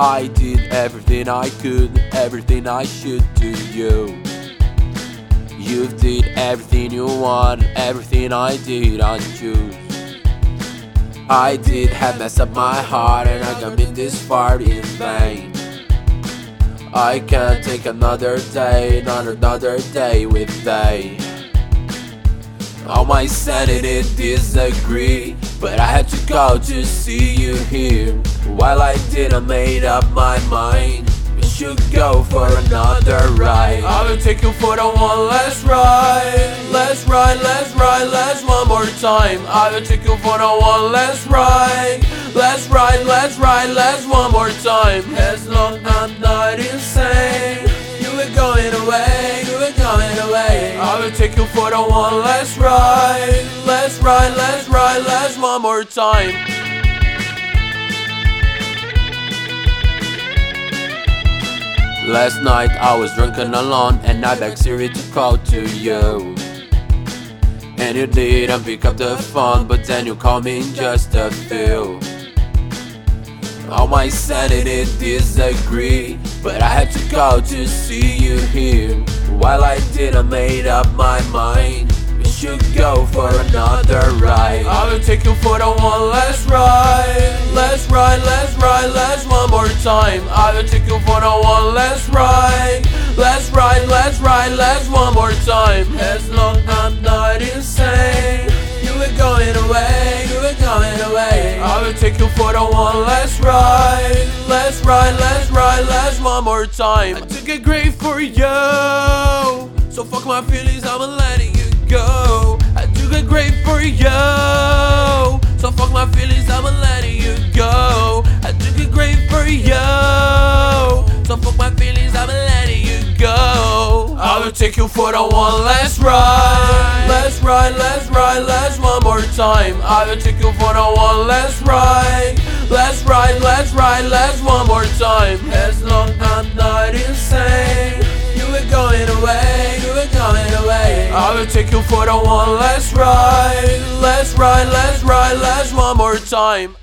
I did everything I could, everything I should to you. You did everything you want, everything I did I choose. I did have messed up my heart and I come in this far in vain. I can't take another day, not another day with they. All my sanity disagree, but I had to go to see you here. While I didn't made up my mind, we should go for another ride. I will take you for the one last ride, let's ride, let's ride, let's one more time. I will take you for the one last ride, let's ride, let's ride, let's one more time. As long as I'm not insane, you were going away, you were going away. I will take you for the one last ride, let's ride, let's ride, let's one more time. Last night I was drunk and alone and I begged Siri to call to you. And you didn't pick up the phone, but then you called me in just a few. All my sanity disagree, but I had to go to see you here. While I didn't made up my mind, we should go for another ride. I will take you for the one time. I will take you for the one last ride. Let's ride, let's ride, let's one more time. As long as I'm not insane, you were going away, you were going away. I will take you for the one last ride. Let's ride, let's ride, let's one more time. I took a grave for you, so fuck my feelings, I'm letting you go. I took a grave for you, go. I will take you for the one last ride. Let's ride, let's ride, let's one more time. I will take you for the one last ride. Let's ride, let's ride, let's one more time. As long as I'm not insane, you were going away, you were going away. I will take you for the one last ride. Let's ride, let's ride, let's one more time.